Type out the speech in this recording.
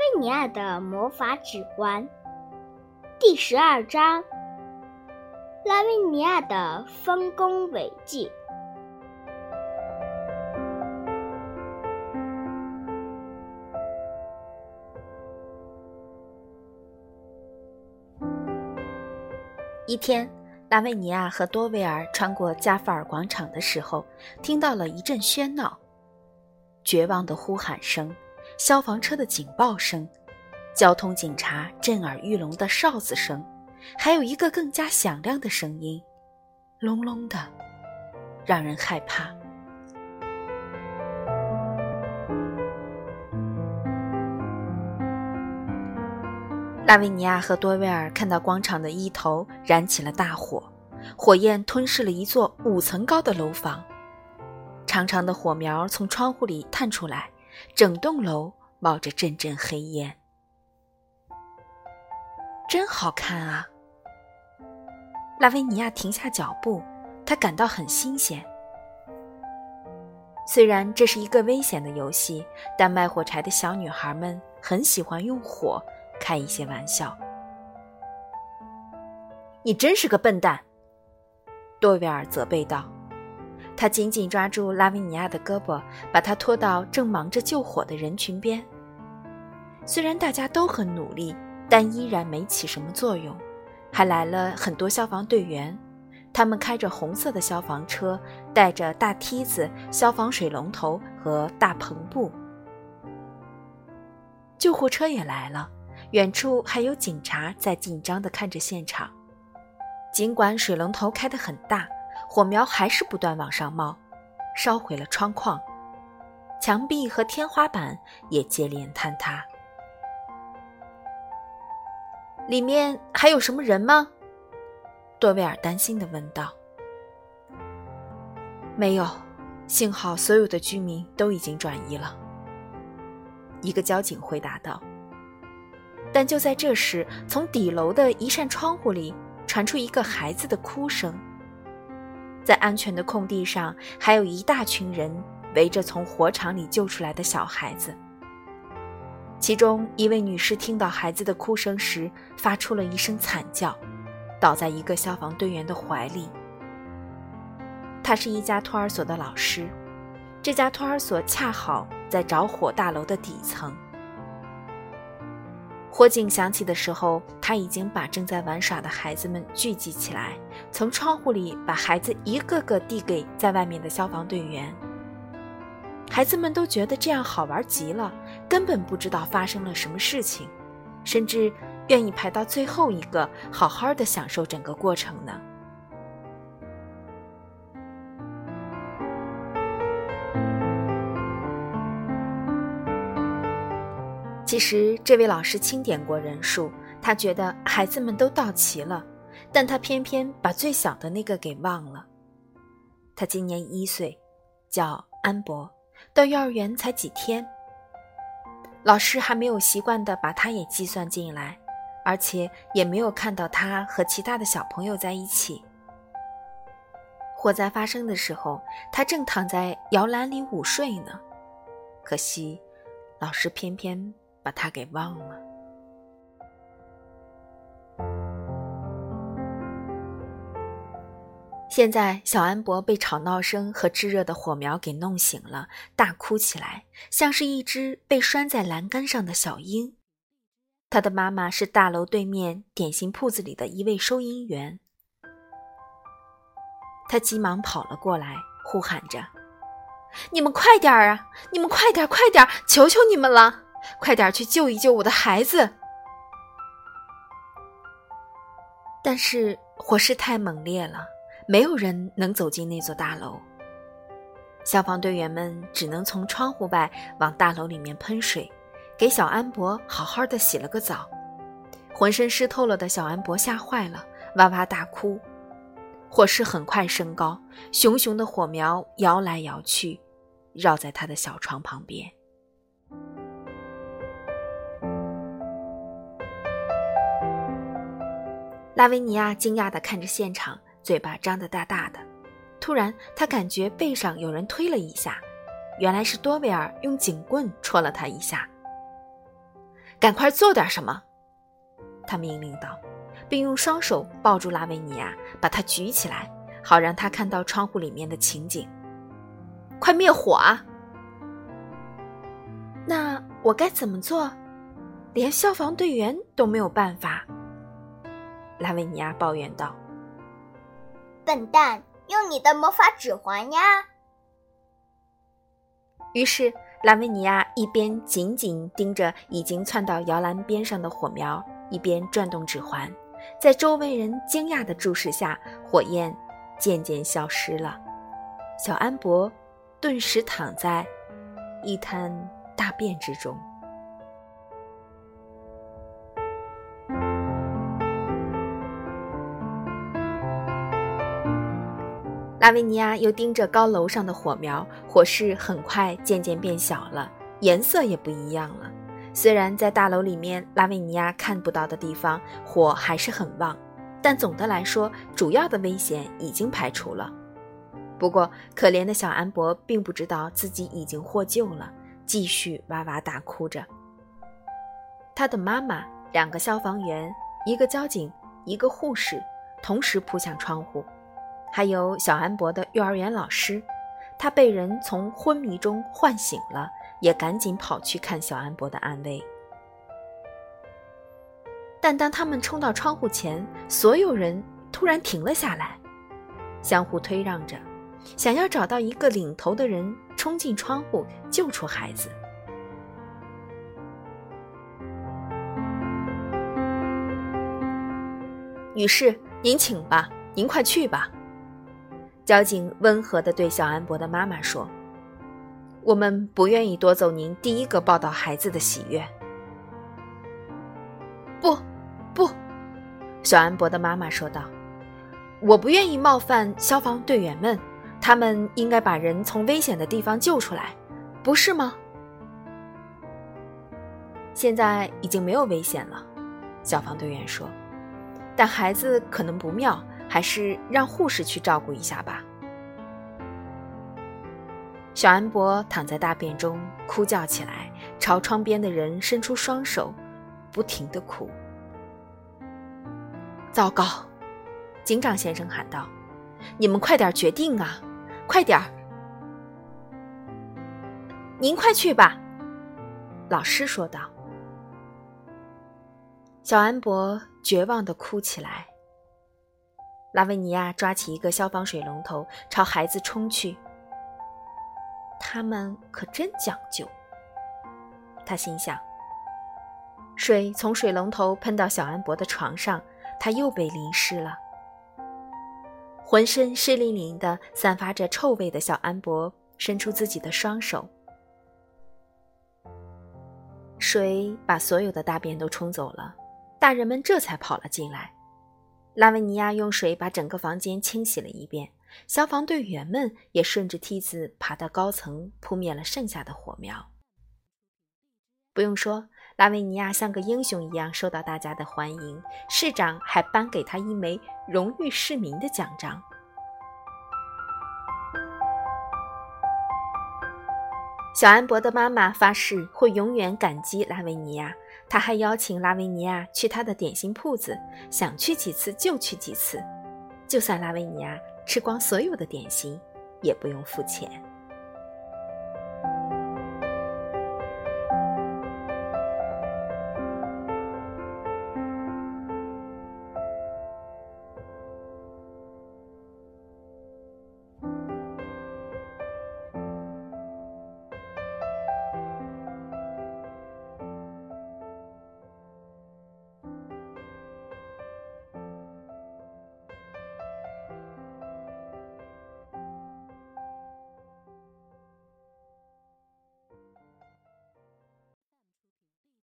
维尼亚的魔法指环第十二章：拉维尼亚的丰功伟绩。一天，拉维尼亚和多维尔穿过加法尔广场的时候，听到了一阵喧闹，绝望的呼喊声，消防车的警报声，交通警察震耳欲聋的哨子声，还有一个更加响亮的声音，隆隆的，让人害怕。拉维尼亚和多维尔看到广场的一头燃起了大火，火焰吞噬了一座五层高的楼房，长长的火苗从窗户里探出来，整栋楼冒着阵阵黑烟。真好看啊！拉维尼亚停下脚步，他感到很新鲜。虽然这是一个危险的游戏，但卖火柴的小女孩们很喜欢用火。开一些玩笑，你真是个笨蛋。”多维尔责备道。他紧紧抓住拉维尼亚的胳膊，把他拖到正忙着救火的人群边。虽然大家都很努力，但依然没起什么作用。还来了很多消防队员，他们开着红色的消防车，带着大梯子、消防水龙头和大篷布。救护车也来了。远处还有警察在紧张地看着现场，尽管水龙头开得很大，火苗还是不断往上冒，烧毁了窗框，墙壁和天花板也接连坍塌。里面还有什么人吗？多维尔担心地问道。没有，幸好所有的居民都已经转移了。一个交警回答道。但就在这时，从底楼的一扇窗户里传出一个孩子的哭声。在安全的空地上，还有一大群人围着从火场里救出来的小孩子。其中一位女士听到孩子的哭声时，发出了一声惨叫，倒在一个消防队员的怀里。她是一家托儿所的老师，这家托儿所恰好在着火大楼的底层。火警响起的时候，他已经把正在玩耍的孩子们聚集起来，从窗户里把孩子一个个递给在外面的消防队员。孩子们都觉得这样好玩极了，根本不知道发生了什么事情，甚至愿意排到最后一个，好好的享受整个过程呢。其实，这位老师清点过人数，他觉得孩子们都到齐了，但他偏偏把最小的那个给忘了。他今年一岁，叫安博，到幼儿园才几天。老师还没有习惯的把他也计算进来，而且也没有看到他和其他的小朋友在一起。火灾发生的时候，他正躺在摇篮里午睡呢，可惜，老师偏偏。把他给忘了。现在，小安博被吵闹声和炙热的火苗给弄醒了，大哭起来，像是一只被拴在栏杆上的小鹰。他的妈妈是大楼对面点心铺子里的一位收银员。他急忙跑了过来，呼喊着：“你们快点儿啊！你们快点，快点，求求你们了！”快点去救一救我的孩子！但是火势太猛烈了，没有人能走进那座大楼。消防队员们只能从窗户外往大楼里面喷水，给小安博好好的洗了个澡。浑身湿透了的小安博吓坏了，哇哇大哭。火势很快升高，熊熊的火苗摇来摇去，绕在他的小床旁边。拉维尼亚惊讶地看着现场，嘴巴张得大大的。突然，他感觉背上有人推了一下，原来是多维尔用警棍戳了他一下。赶快做点什么！”他命令道，并用双手抱住拉维尼亚，把他举起来，好让他看到窗户里面的情景。快灭火啊！那我该怎么做？连消防队员都没有办法。拉维尼亚抱怨道：“笨蛋，用你的魔法指环呀！”于是，拉维尼亚一边紧紧盯着已经窜到摇篮边上的火苗，一边转动指环。在周围人惊讶的注视下，火焰渐渐消失了。小安博顿时躺在一滩大便之中。拉维尼亚又盯着高楼上的火苗，火势很快渐渐变小了，颜色也不一样了。虽然在大楼里面，拉维尼亚看不到的地方火还是很旺，但总的来说，主要的危险已经排除了。不过，可怜的小安博并不知道自己已经获救了，继续哇哇大哭着。他的妈妈、两个消防员、一个交警、一个护士同时扑向窗户。还有小安博的幼儿园老师，他被人从昏迷中唤醒了，也赶紧跑去看小安博的安危。但当他们冲到窗户前，所有人突然停了下来，相互推让着，想要找到一个领头的人冲进窗户救出孩子。女士，您请吧，您快去吧。交警温和地对小安博的妈妈说：“我们不愿意夺走您第一个抱到孩子的喜悦。”不，不，小安博的妈妈说道：“我不愿意冒犯消防队员们，他们应该把人从危险的地方救出来，不是吗？”现在已经没有危险了，消防队员说：“但孩子可能不妙。”还是让护士去照顾一下吧。小安博躺在大便中哭叫起来，朝窗边的人伸出双手，不停的哭。糟糕！警长先生喊道：“你们快点决定啊，快点儿！”您快去吧，老师说道。小安博绝望的哭起来。拉维尼亚抓起一个消防水龙头，朝孩子冲去。他们可真讲究，他心想。水从水龙头喷到小安博的床上，他又被淋湿了。浑身湿淋淋的、散发着臭味的小安博伸出自己的双手，水把所有的大便都冲走了。大人们这才跑了进来。拉维尼亚用水把整个房间清洗了一遍，消防队员们也顺着梯子爬到高层，扑灭了剩下的火苗。不用说，拉维尼亚像个英雄一样受到大家的欢迎，市长还颁给他一枚荣誉市民的奖章。小安博的妈妈发誓会永远感激拉维尼亚。她还邀请拉维尼亚去她的点心铺子，想去几次就去几次，就算拉维尼亚吃光所有的点心，也不用付钱。